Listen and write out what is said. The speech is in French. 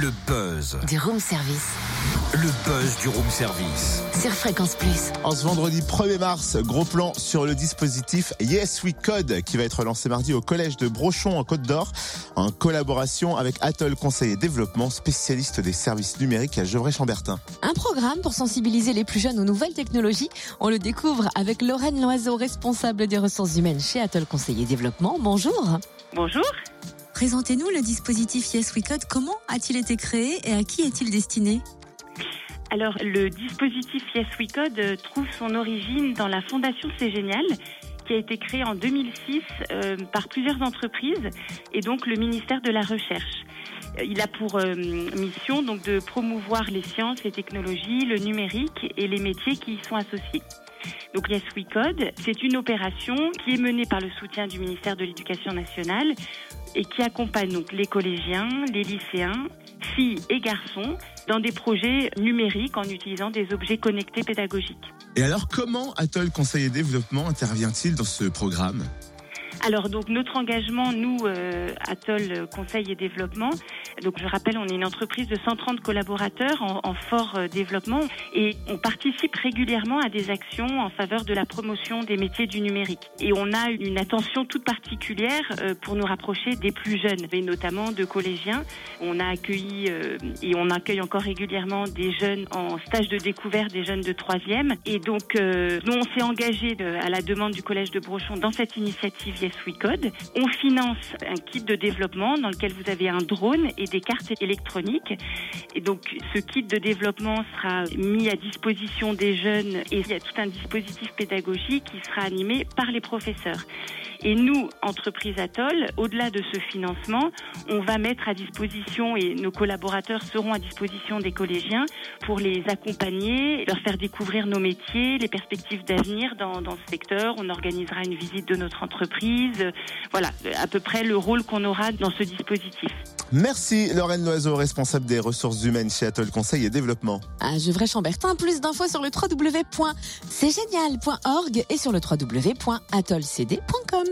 Le buzz. Du room service. Le buzz du room service. Sur Fréquence Plus. En ce vendredi 1er mars, gros plan sur le dispositif Yes We Code qui va être lancé mardi au collège de Brochon en Côte d'Or en collaboration avec Atoll Conseil et Développement, spécialiste des services numériques à Gevrey-Chambertin. Un programme pour sensibiliser les plus jeunes aux nouvelles technologies. On le découvre avec Lorraine Loiseau, responsable des ressources humaines chez Atoll Conseil et Développement. Bonjour. Bonjour. Présentez-nous le dispositif Yes We Code. Comment a-t-il été créé et à qui est-il destiné Alors, le dispositif Yes We Code euh, trouve son origine dans la fondation C'est Génial, qui a été créée en 2006 euh, par plusieurs entreprises et donc le ministère de la Recherche. Euh, Il a pour mission donc de promouvoir les sciences, les technologies, le numérique et les métiers qui y sont associés. Donc Yes We Code, c'est une opération qui est menée par le soutien du ministère de l'Éducation nationale et qui accompagne donc les collégiens, les lycéens, filles et garçons dans des projets numériques en utilisant des objets connectés pédagogiques. Et alors comment Atoll Conseil et Développement? Intervient-il dans ce programme? Alors donc notre engagement, nous, euh, Atoll Conseil et Développement, donc je rappelle, on est une entreprise de 130 collaborateurs en, en fort euh, développement et on participe régulièrement à des actions en faveur de la promotion des métiers du numérique. Et on a une attention toute particulière euh, pour nous rapprocher des plus jeunes, et notamment de collégiens. On a accueilli euh, et on accueille encore régulièrement des jeunes en stage de découverte, des jeunes de troisième. Et donc, euh, nous, on s'est engagé à la demande du Collège de Brochon dans cette initiative We Code. On finance un kit de développement dans lequel vous avez un drone et des cartes électroniques. Et donc, ce kit de développement sera mis à disposition des jeunes et il y a tout un dispositif pédagogique qui sera animé par les professeurs. Et nous, entreprise Atoll, au-delà de ce financement, on va mettre à disposition et nos collaborateurs seront à disposition des collégiens pour les accompagner, leur faire découvrir nos métiers, les perspectives d'avenir dans ce secteur. On organisera une visite de notre entreprise. Voilà, à peu près le rôle qu'on aura dans ce dispositif. Merci Lorraine Loiseau, responsable des ressources humaines chez Atoll Conseil et Développement. À Gevrey-Chambertin, plus d'infos sur le www.cgenial.org et sur le www.atollcd.com.